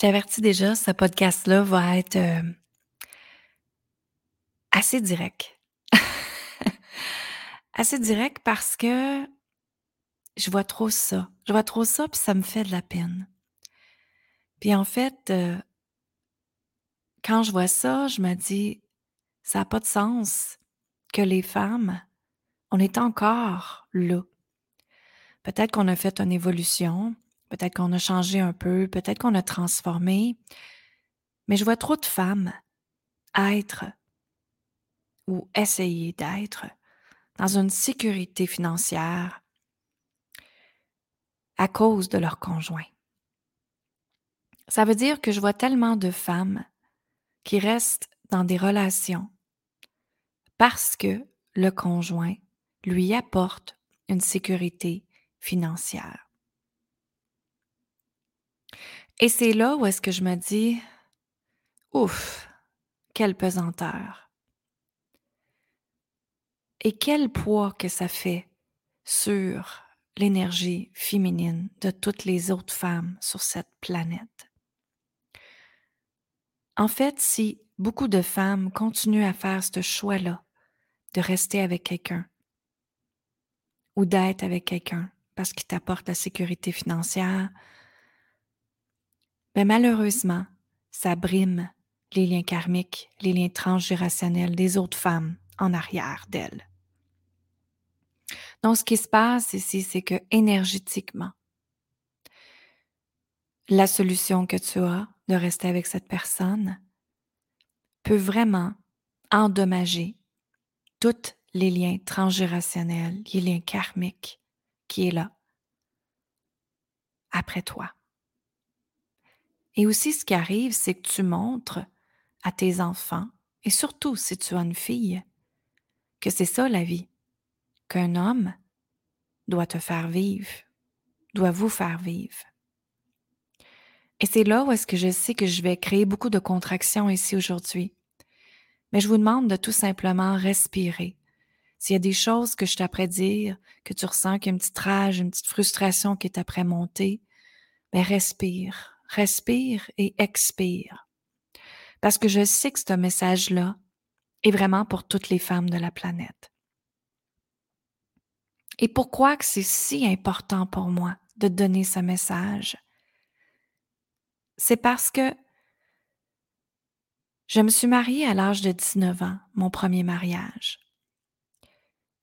t'avertis déjà, ce podcast-là va être, heu assez direct. Assez direct parce que je vois trop ça. Je vois trop ça, puis ça me fait de la peine. Puis en fait, heu quand je vois ça, je me dis: «Ça a pas de sens que les femmes, on est encore là». Peut-être qu'on a fait une évolution, peut-être qu'on a changé un peu, peut-être qu'on a transformé, mais je vois trop de femmes être ou essayer d'être dans une sécurité financière à cause de leur conjoint. Ça veut dire que je vois tellement de femmes qui restent dans des relations parce que le conjoint lui apporte une sécurité financière. Et c'est là où est-ce que je me dis: «Ouf, quelle pesanteur». Et quel poids que ça fait sur l'énergie féminine de toutes les autres femmes sur cette planète. En fait, si beaucoup de femmes continuent à faire ce choix-là, de rester avec quelqu'un ou d'être avec quelqu'un parce qu'il t'apporte la sécurité financière, ben malheureusement, ça brime les liens karmiques, les liens transgénérationnels des autres femmes en arrière d'elles. Donc, ce qui se passe ici, c'est que énergétiquement, la solution que tu as de rester avec cette personne peut vraiment endommager tous les liens transgénérationnels, les liens karmiques qui est là après toi. Et aussi, ce qui arrive, c'est que tu montres à tes enfants, et surtout si tu as une fille, que c'est ça la vie qu'un homme doit te faire vivre, doit vous faire vivre. Et c'est là où est-ce que je sais que je vais créer beaucoup de contractions ici aujourd'hui. Mais je vous demande de tout simplement respirer. S'il y a des choses que je t'apprends dire, que tu ressens qu'il y a une petite rage, une petite frustration qui est après montée, mais ben respire, respire et expire. Parce que je sais que ce message-là est vraiment pour toutes les femmes de la planète. Et pourquoi c'est si important pour moi de donner ce message? C'est parce que je me suis mariée à l'âge de 19 ans, mon premier mariage.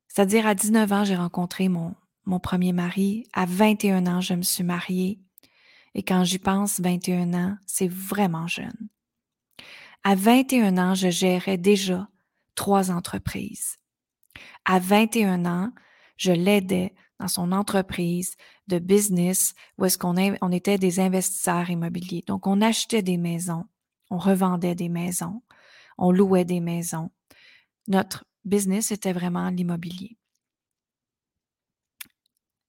C'est-à-dire à 19 ans, j'ai rencontré mon, mon premier mari. À 21 ans, je me suis mariée. Et quand j'y pense, 21 ans, c'est vraiment jeune. À 21 ans, je gérais déjà trois entreprises. À 21 ans, je l'aidais dans son entreprise de business où est-ce qu'on on était des investisseurs immobiliers. Donc, on achetait des maisons, on revendait des maisons, on louait des maisons. Notre business était vraiment l'immobilier.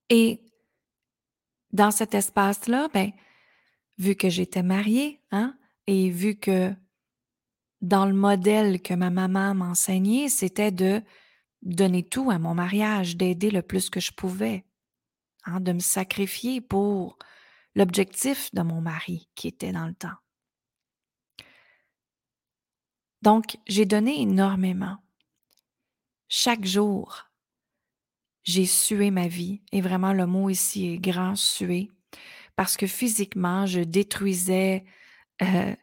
Et dans cet espace-là, ben, vu que j'étais mariée, hein, et vu que dans le modèle que ma maman m'enseignait, c'était de donner tout à mon mariage, d'aider le plus que je pouvais, hein, de me sacrifier pour l'objectif de mon mari qui était dans le temps. Donc, j'ai donné énormément. Chaque jour, j'ai sué ma vie, et vraiment le mot ici est grand sué, parce que physiquement, je détruisais euh,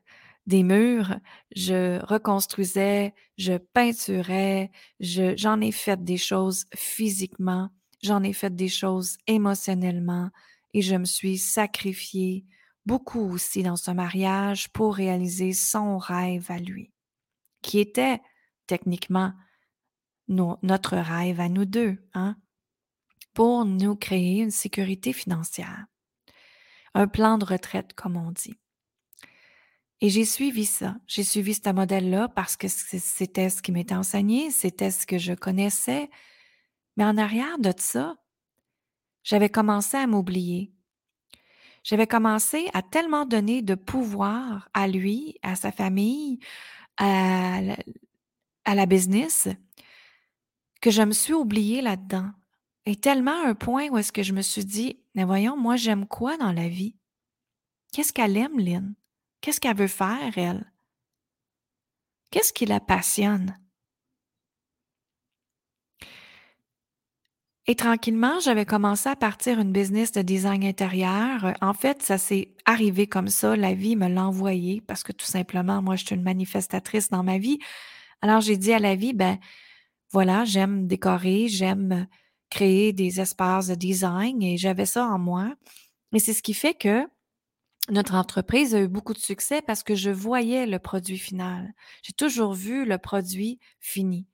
des murs, je reconstruisais, je peinturais, j'en ai fait des choses physiquement, j'en ai fait des choses émotionnellement et je me suis sacrifiée beaucoup aussi dans ce mariage pour réaliser son rêve à lui, qui était techniquement notre rêve à nous deux, hein, pour nous créer une sécurité financière, un plan de retraite comme on dit. Et j'ai suivi ça. J'ai suivi ce modèle-là parce que c'était ce qui m'était enseigné, c'était ce que je connaissais. Mais en arrière de ça, j'avais commencé à m'oublier. J'avais commencé à tellement donner de pouvoir à lui, à sa famille, à la, à la business, que je me suis oubliée là-dedans. Et tellement un point où est-ce que je me suis dit, mais voyons, moi j'aime quoi dans la vie? Qu'est-ce qu'elle aime, Lynn? Qu'est-ce qu'elle veut faire, elle? Qu'est-ce qui la passionne? Et tranquillement, j'avais commencé à partir une business de design intérieur. En fait, ça s'est arrivé comme ça. La vie me l'a envoyé parce que tout simplement, moi, je suis une manifestatrice dans ma vie. Alors, j'ai dit à la vie, ben voilà, j'aime décorer, j'aime créer des espaces de design et j'avais ça en moi. Et c'est ce qui fait que notre entreprise a eu beaucoup de succès parce que je voyais le produit final. J'ai toujours vu le produit fini.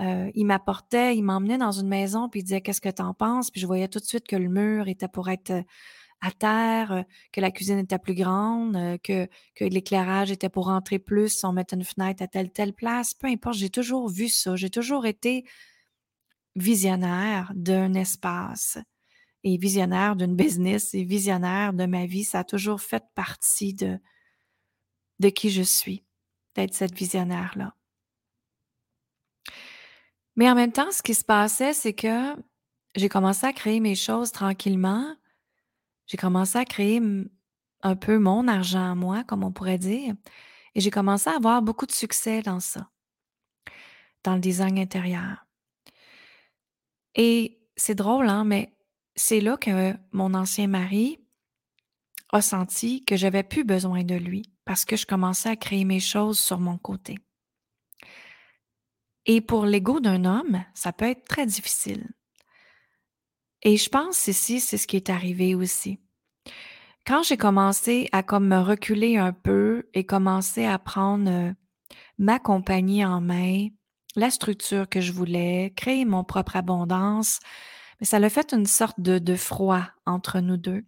Euh, il m'apportait, il m'emmenait dans une maison, puis il disait qu'est-ce que tu en penses, puis je voyais tout de suite que le mur était pour être euh, à terre, euh, que la cuisine était plus grande, que, que l'éclairage était pour rentrer plus on mettait une fenêtre à telle telle place. Peu importe, j'ai toujours vu ça. J'ai toujours été visionnaire d'un espace et visionnaire d'une business et visionnaire de ma vie. Ça a toujours fait partie de, de qui je suis, d'être cette visionnaire-là. Mais en même temps, ce qui se passait, c'est que j'ai commencé à créer mes choses tranquillement. J'ai commencé à créer un peu mon argent à moi, comme on pourrait dire. Et j'ai commencé à avoir beaucoup de succès dans ça, dans le design intérieur. Et c'est drôle, hein, mais c'est là que mon ancien mari a senti que j'avais plus besoin de lui parce que je commençais à créer mes choses sur mon côté. Et pour l'ego d'un homme, ça peut être très difficile. Et je pense ici, c'est ce qui est arrivé aussi. Quand j'ai commencé à comme me reculer un peu et commencer à prendre euh, ma compagnie en main, la structure que je voulais, créer mon propre abondance, mais ça l'a fait une sorte de, froid entre nous deux.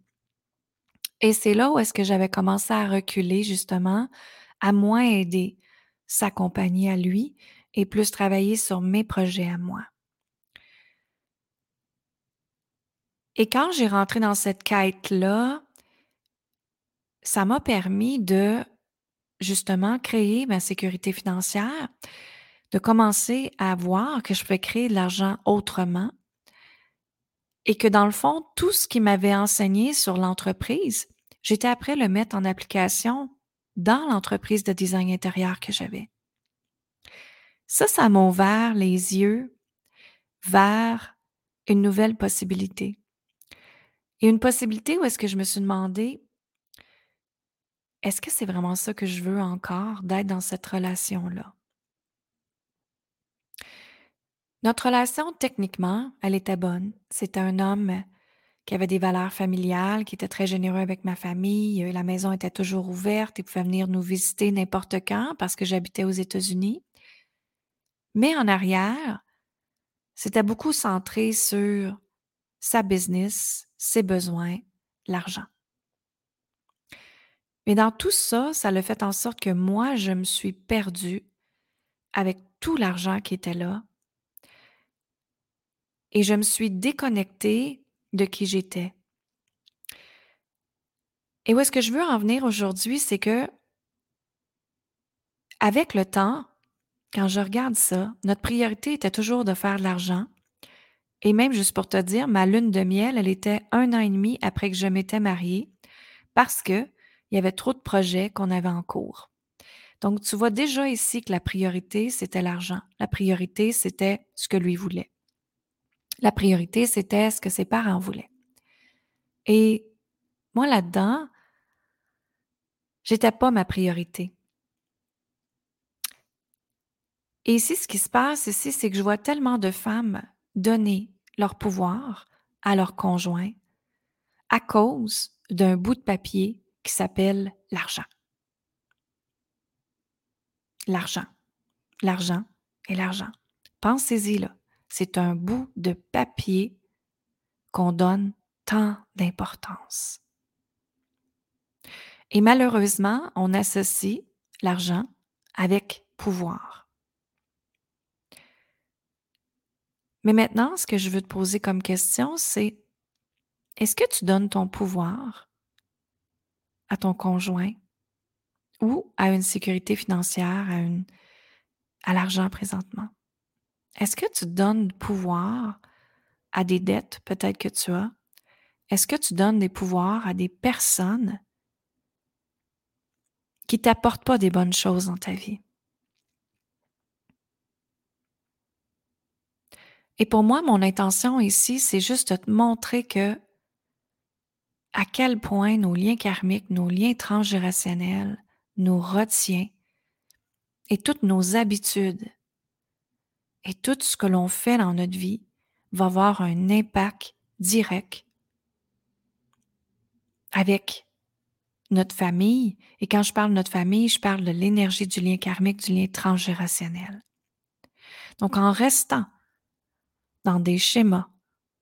Et c'est là où est-ce que j'avais commencé à reculer justement, à moins aider sa compagnie à lui, et plus travailler sur mes projets à moi. Et quand j'ai rentré dans cette quête-là, ça m'a permis de justement créer ma sécurité financière, de commencer à voir que je peux créer de l'argent autrement et que dans le fond, tout ce qui m'avait enseigné sur l'entreprise, j'étais après le mettre en application dans l'entreprise de design intérieur que j'avais. Ça, ça m'a ouvert les yeux vers une nouvelle possibilité. Et une possibilité où est-ce que je me suis demandé, est-ce que c'est vraiment ça que je veux encore, d'être dans cette relation-là? Notre relation, techniquement, elle était bonne. C'était un homme qui avait des valeurs familiales, qui était très généreux avec ma famille. La maison était toujours ouverte. Il pouvait venir nous visiter n'importe quand parce que j'habitais aux États-Unis. Mais en arrière, c'était beaucoup centré sur sa business, ses besoins, l'argent. Mais dans tout ça, ça le fait en sorte que moi, je me suis perdue avec tout l'argent qui était là. Et je me suis déconnectée de qui j'étais. Et où est-ce que je veux en venir aujourd'hui, c'est que avec le temps, quand je regarde ça, notre priorité était toujours de faire de l'argent. Et même juste pour te dire, ma lune de miel, elle était un an et demi après que je m'étais mariée parce qu'il y avait trop de projets qu'on avait en cours. Donc, tu vois déjà ici que la priorité, c'était l'argent. La priorité, c'était ce que lui voulait. La priorité, c'était ce que ses parents voulaient. Et moi, là-dedans, j'étais pas ma priorité. Et ici, ce qui se passe ici, c'est que je vois tellement de femmes donner leur pouvoir à leur conjoint à cause d'un bout de papier qui s'appelle l'argent. L'argent, l'argent et l'argent. Pensez-y là. C'est un bout de papier qu'on donne tant d'importance. Et malheureusement, on associe l'argent avec pouvoir. Mais maintenant, ce que je veux te poser comme question, c'est est-ce que tu donnes ton pouvoir à ton conjoint ou à une sécurité financière, à, à l'argent présentement? Est-ce que tu donnes pouvoir à des dettes peut-être que tu as? Est-ce que tu donnes des pouvoirs à des personnes qui t'apportent pas des bonnes choses dans ta vie? Et pour moi, mon intention ici, c'est juste de te montrer que à quel point nos liens karmiques, nos liens transgénérationnels nous retiennent et toutes nos habitudes et tout ce que l'on fait dans notre vie va avoir un impact direct avec notre famille. Et quand je parle de notre famille, je parle de l'énergie du lien karmique, du lien transgénérationnel. Donc, en restant dans des schémas,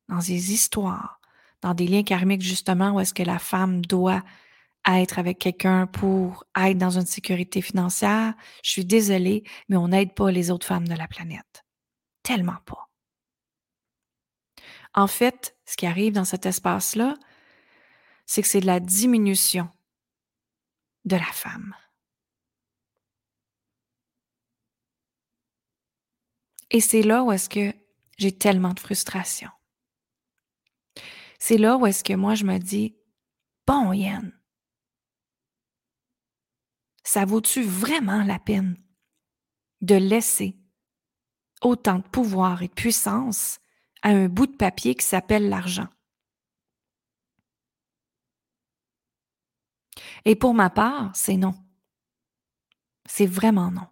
dans des histoires, dans des liens karmiques, justement, où est-ce que la femme doit être avec quelqu'un pour être dans une sécurité financière, je suis désolée, mais on n'aide pas les autres femmes de la planète. Tellement pas. En fait, ce qui arrive dans cet espace-là, c'est que c'est de la diminution de la femme. Et c'est là où est-ce que j'ai tellement de frustration. C'est là où est-ce que moi je me dis, bon Yann, ça vaut-tu vraiment la peine de laisser autant de pouvoir et de puissance à un bout de papier qui s'appelle l'argent? Et pour ma part, c'est non. C'est vraiment non.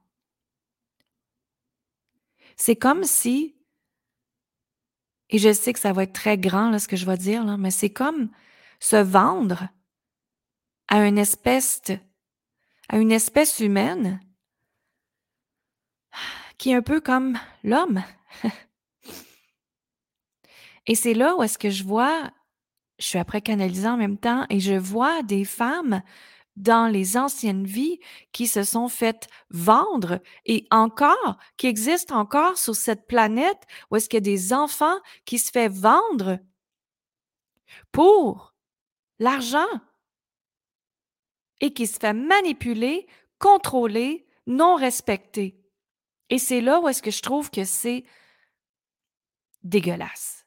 C'est comme si, et je sais que ça va être très grand là, ce que je vais dire, là, mais c'est comme se vendre à une espèce, à une espèce humaine qui est un peu comme l'homme. et c'est là où est-ce que je vois je suis après canalisant en même temps et je vois des femmes dans les anciennes vies qui se sont faites vendre et encore, qui existent encore sur cette planète où est-ce qu'il y a des enfants qui se font vendre pour l'argent et qui se fait manipuler, contrôler, non respecter. Et c'est là où est-ce que je trouve que c'est dégueulasse.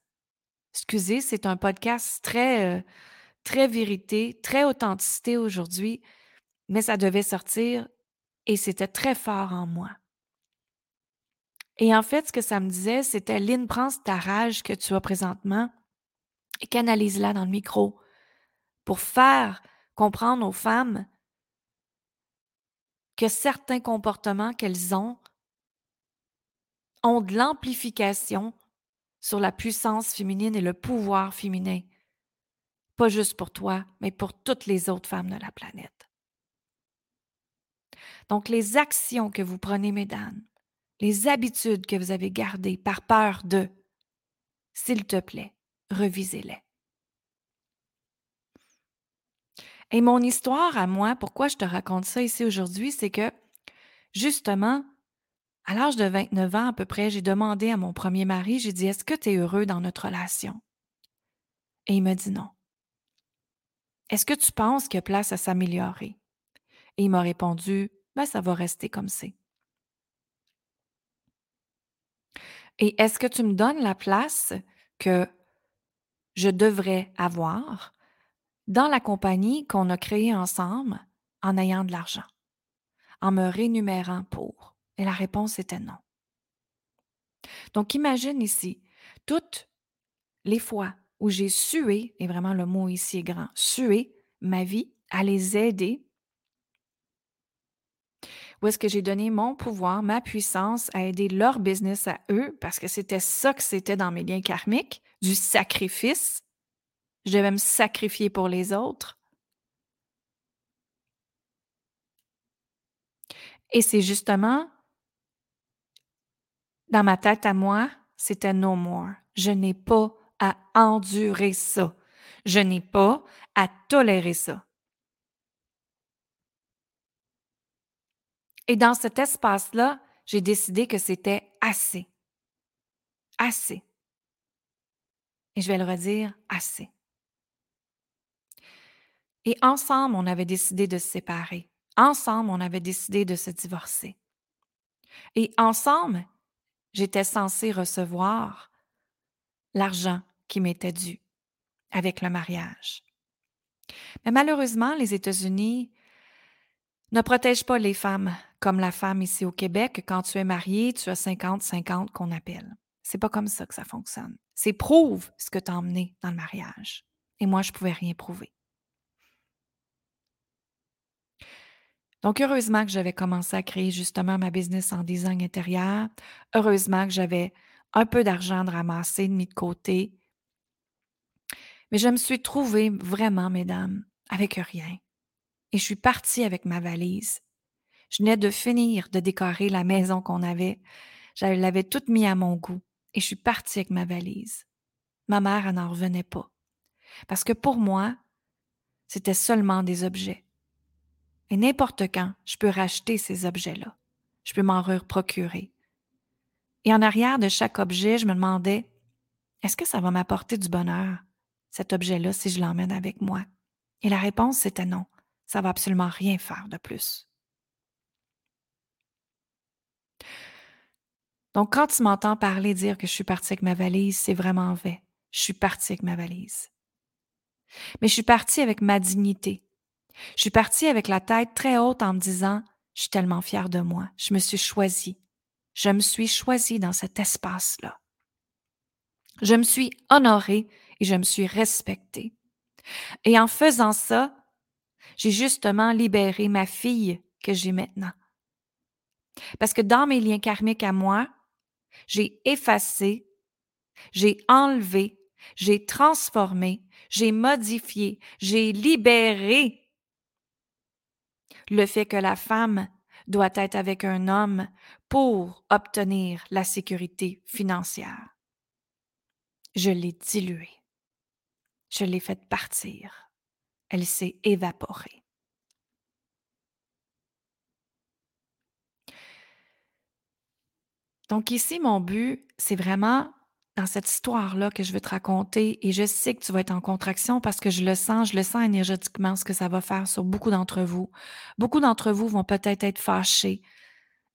Excusez, c'est un podcast très, euh, très vérité, très authenticité aujourd'hui, mais ça devait sortir et c'était très fort en moi. Et en fait, ce que ça me disait, c'était Lynn, prends ta rage que tu as présentement et canalise-la dans le micro pour faire comprendre aux femmes que certains comportements qu'elles ont ont de l'amplification sur la puissance féminine et le pouvoir féminin. Pas juste pour toi, mais pour toutes les autres femmes de la planète. Donc, les actions que vous prenez, mesdames, les habitudes que vous avez gardées par peur de, s'il te plaît, revisez-les. Et mon histoire à moi, pourquoi je te raconte ça ici aujourd'hui, c'est que justement, à l'âge de 29 ans à peu près, j'ai demandé à mon premier mari, j'ai dit, est-ce que tu es heureux dans notre relation? Et il m'a dit non. Est-ce que tu penses qu'il y a place à s'améliorer? Et il m'a répondu, ben, ça va rester comme c'est. Et est-ce que tu me donnes la place que je devrais avoir dans la compagnie qu'on a créée ensemble en ayant de l'argent, en me rémunérant pour? Et la réponse était non. Donc imagine ici, toutes les fois où j'ai sué, et vraiment le mot ici est grand, sué ma vie à les aider, où est-ce que j'ai donné mon pouvoir, ma puissance à aider leur business à eux, parce que c'était ça que c'était dans mes liens karmiques, du sacrifice. Je devais me sacrifier pour les autres. Et c'est justement dans ma tête à moi, c'était no more. Je n'ai pas à endurer ça. Je n'ai pas à tolérer ça. Et dans cet espace-là, j'ai décidé que c'était assez. Assez. Et je vais le redire, assez. Et ensemble, on avait décidé de se séparer. Ensemble, on avait décidé de se divorcer. Et ensemble, j'étais censée recevoir l'argent qui m'était dû avec le mariage. Mais malheureusement, les États-Unis ne protège pas les femmes comme la femme ici au Québec. Quand tu es marié, tu as 50-50 qu'on appelle. C'est pas comme ça que ça fonctionne. C'est prouve ce que tu as emmené dans le mariage. Et moi, je pouvais rien prouver. Donc, heureusement que j'avais commencé à créer justement ma business en design intérieur. Heureusement que j'avais un peu d'argent de ramasser, de mis de côté. Mais je me suis trouvée vraiment, mesdames, avec rien. Et je suis partie avec ma valise. Je venais de finir de décorer la maison qu'on avait. Je l'avais toute mis à mon goût. Et je suis partie avec ma valise. Ma mère n'en revenait pas. Parce que pour moi, c'était seulement des objets. Et n'importe quand, je peux racheter ces objets-là. Je peux m'en procurer. Et en arrière de chaque objet, je me demandais, est-ce que ça va m'apporter du bonheur, cet objet-là, si je l'emmène avec moi? Et la réponse, c'était non. Ça va absolument rien faire de plus. Donc, quand tu m'entends parler, dire que je suis partie avec ma valise, c'est vraiment vrai. Je suis partie avec ma valise. Mais je suis partie avec ma dignité, je suis partie avec la tête très haute en me disant Je suis tellement fière de moi. Je me suis choisie. Je me suis choisie dans cet espace-là. Je me suis honorée et je me suis respectée. Et en faisant ça, j'ai justement libéré ma fille que j'ai maintenant. Parce que dans mes liens karmiques à moi, j'ai effacé, j'ai enlevé, j'ai transformé, j'ai modifié, j'ai libéré le fait que la femme doit être avec un homme pour obtenir la sécurité financière. Je l'ai diluée. Je l'ai faite partir. Elle s'est évaporée. Donc ici, mon but, c'est vraiment dans cette histoire-là que je veux te raconter et je sais que tu vas être en contraction parce que je le sens, je le sens énergétiquement ce que ça va faire sur beaucoup d'entre vous. Beaucoup d'entre vous vont peut-être être fâchés.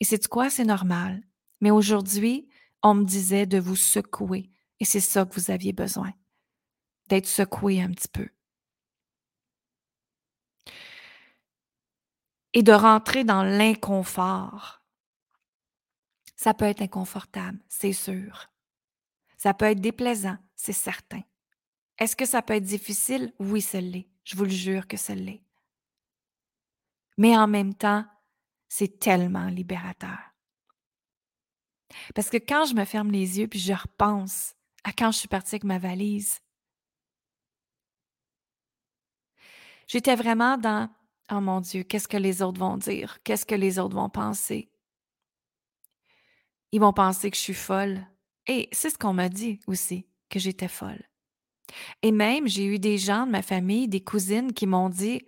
Et c'est quoi? C'est normal. Mais aujourd'hui, on me disait de vous secouer et c'est ça que vous aviez besoin. D'être secoué un petit peu. Et de rentrer dans l'inconfort. Ça peut être inconfortable, c'est sûr. Ça peut être déplaisant, c'est certain. Est-ce que ça peut être difficile? Oui, ça l'est. Je vous le jure que ça l'est. Mais en même temps, c'est tellement libérateur. Parce que quand je me ferme les yeux puis je repense à quand je suis partie avec ma valise, j'étais vraiment dans Oh mon Dieu, qu'est-ce que les autres vont dire? Qu'est-ce que les autres vont penser? Ils vont penser que je suis folle. Et c'est ce qu'on m'a dit aussi, que j'étais folle. Et même, j'ai eu des gens de ma famille, des cousines qui m'ont dit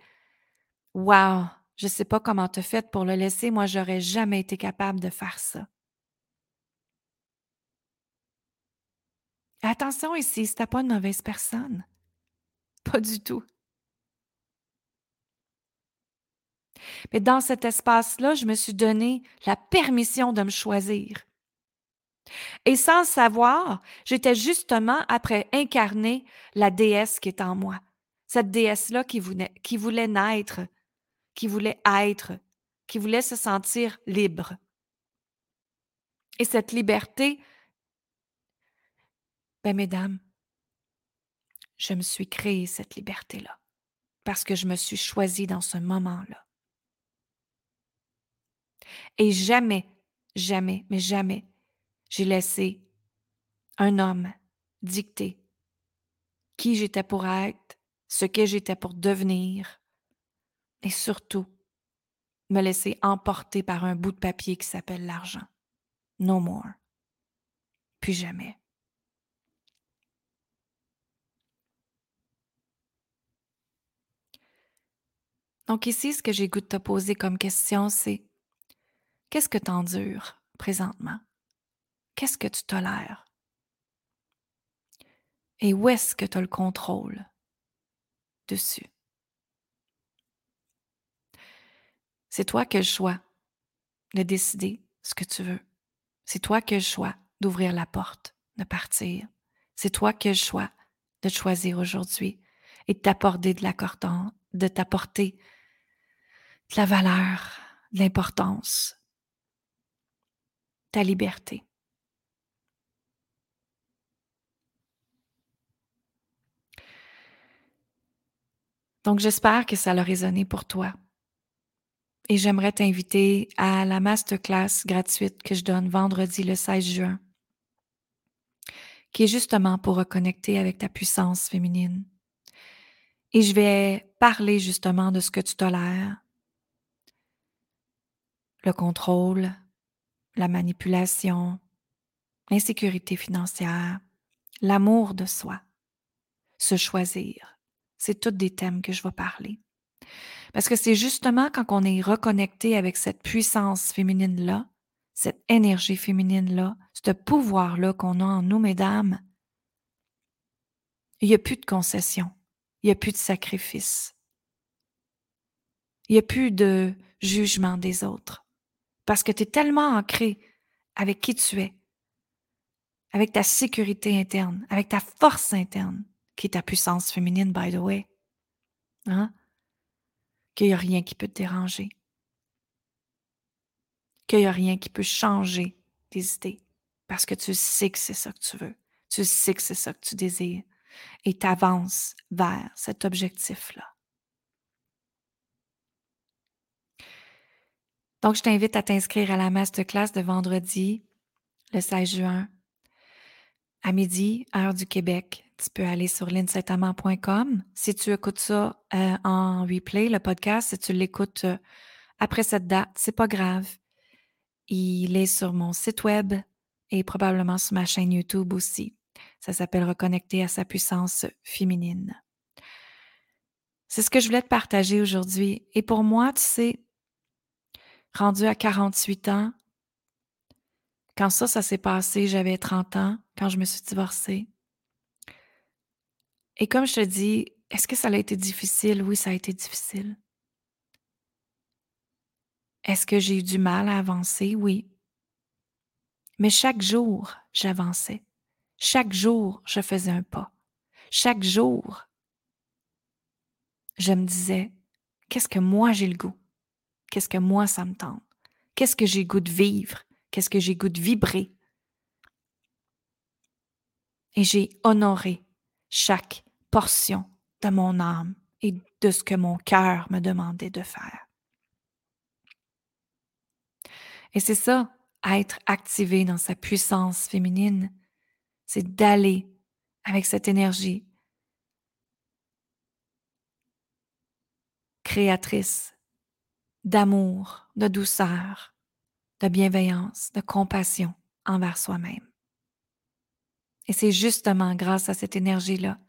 Wow, je ne sais pas comment tu as fait pour le laisser, moi, j'aurais jamais été capable de faire ça. Attention ici, c'était pas une mauvaise personne. Pas du tout. Mais dans cet espace-là, je me suis donné la permission de me choisir. Et sans savoir, j'étais justement après incarner la déesse qui est en moi. Cette déesse-là qui voulait, qui voulait naître, qui voulait être, qui voulait se sentir libre. Et cette liberté, ben mesdames, je me suis créée cette liberté-là parce que je me suis choisie dans ce moment-là. Et jamais, jamais, mais jamais, j'ai laissé un homme dicter qui j'étais pour être, ce que j'étais pour devenir, et surtout me laisser emporter par un bout de papier qui s'appelle l'argent. No more. Plus jamais. Donc ici, ce que j'ai goût de te poser comme question, c'est qu'est-ce que tu endures présentement? Qu'est-ce que tu tolères? Et où est-ce que tu as le contrôle dessus? C'est toi qui as le choix de décider ce que tu veux. C'est toi qui as le choix d'ouvrir la porte, de partir. C'est toi qui as le choix de choisir aujourd'hui et de t'apporter de l'accordant, de t'apporter de la valeur, de l'importance, ta liberté. Donc, j'espère que ça a résonné pour toi. Et j'aimerais t'inviter à la masterclass gratuite que je donne vendredi le 16 juin, qui est justement pour reconnecter avec ta puissance féminine. Et je vais parler justement de ce que tu tolères, le contrôle, la manipulation, l'insécurité financière, l'amour de soi, se choisir. C'est tous des thèmes que je vais parler. Parce que c'est justement quand on est reconnecté avec cette puissance féminine-là, cette énergie féminine-là, ce pouvoir-là qu'on a en nous, mesdames, il n'y a plus de concession, il n'y a plus de sacrifice, il n'y a plus de jugement des autres. Parce que tu es tellement ancré avec qui tu es, avec ta sécurité interne, avec ta force interne, qui est ta puissance féminine, by the way. Hein? qu'il n'y a rien qui peut te déranger, qu'il n'y a rien qui peut changer tes idées, parce que tu sais que c'est ça que tu veux, tu sais que c'est ça que tu désires, et tu avances vers cet objectif-là. Donc, je t'invite à t'inscrire à la masterclass de vendredi, le 16 juin, à midi, heure du Québec. Tu peux aller sur linsaintamant.com. Si tu écoutes ça euh, en replay, le podcast, si tu l'écoutes euh, après cette date, c'est pas grave. Il est sur mon site web et probablement sur ma chaîne YouTube aussi. Ça s'appelle Reconnecter à sa puissance féminine. C'est ce que je voulais te partager aujourd'hui. Et pour moi, tu sais, rendu à 48 ans, quand ça, ça s'est passé, j'avais 30 ans, quand je me suis divorcée. Et comme je te dis, est-ce que ça a été difficile? Oui, ça a été difficile. Est-ce que j'ai eu du mal à avancer? Oui. Mais chaque jour, j'avançais. Chaque jour, je faisais un pas. Chaque jour, je me disais, qu'est-ce que moi j'ai le goût? Qu'est-ce que moi ça me tente? Qu'est-ce que j'ai goût de vivre? Qu'est-ce que j'ai goût de vibrer? Et j'ai honoré chaque portion de mon âme et de ce que mon cœur me demandait de faire. Et c'est ça, être activé dans sa puissance féminine, c'est d'aller avec cette énergie créatrice d'amour, de douceur, de bienveillance, de compassion envers soi-même. Et c'est justement grâce à cette énergie-là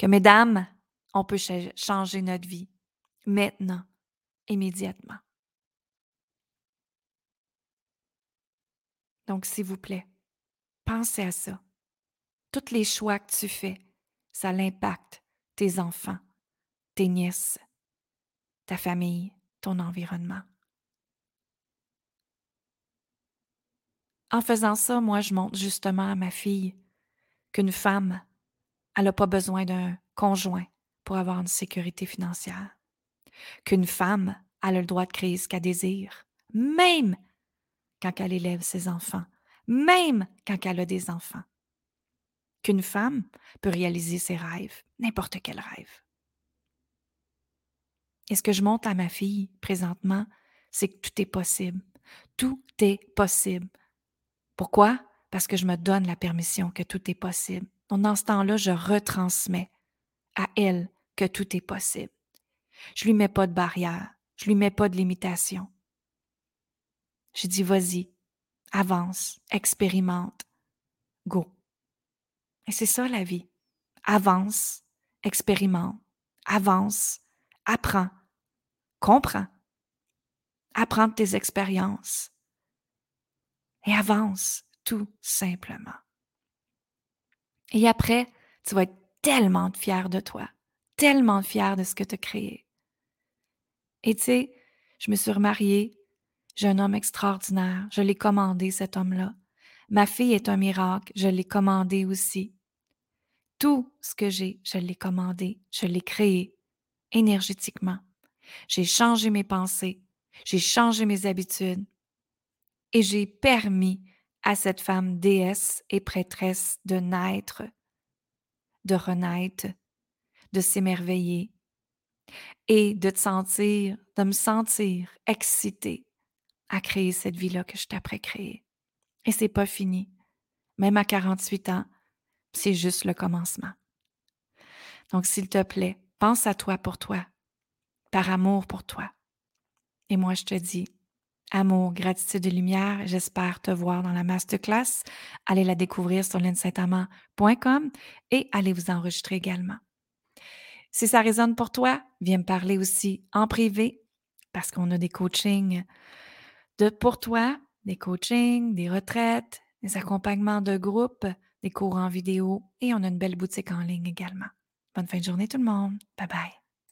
que, mesdames, on peut changer notre vie maintenant, immédiatement. Donc, s'il vous plaît, pensez à ça. Tous les choix que tu fais, ça l'impacte tes enfants, tes nièces, ta famille, ton environnement. En faisant ça, moi, je montre justement à ma fille qu'une femme, elle n'a pas besoin d'un conjoint pour avoir une sécurité financière. Qu'une femme, a le droit de créer ce qu'elle désire, même quand elle élève ses enfants, même quand elle a des enfants. Qu'une femme peut réaliser ses rêves, n'importe quel rêve. Et ce que je montre à ma fille présentement, c'est que tout est possible. Tout est possible. Pourquoi? Parce que je me donne la permission que tout est possible. Dans ce temps-là, je retransmets à elle que tout est possible. Je lui mets pas de barrière, je lui mets pas de limitation. Je dis, vas-y, avance, expérimente, go. Et c'est ça la vie. Avance, expérimente, avance, apprends, comprends, apprends tes expériences, et avance tout simplement. Et après, tu vas être tellement fier de toi, tellement fier de ce que tu as créé. Et tu sais, je me suis remariée, j'ai un homme extraordinaire, je l'ai commandé, cet homme-là. Ma fille est un miracle, je l'ai commandé aussi. Tout ce que j'ai, je l'ai commandé, je l'ai créé énergétiquement. J'ai changé mes pensées, j'ai changé mes habitudes et j'ai permis à cette femme déesse et prêtresse de naître, de renaître, de s'émerveiller et de te sentir, de me sentir excitée à créer cette vie-là que je t'apprête créer. Et c'est pas fini. Même à 48 ans, c'est juste le commencement. Donc, s'il te plaît, pense à toi pour toi, par amour pour toi. Et moi, je te dis, amour, gratitude et lumière, j'espère te voir dans la masterclass. Allez la découvrir sur linsaintamant.com et allez vous enregistrer également. Si ça résonne pour toi, viens me parler aussi en privé parce qu'on a des coachings de pour toi, des coachings, des retraites, des accompagnements de groupe, des cours en vidéo et on a une belle boutique en ligne également. Bonne fin de journée tout le monde. Bye bye.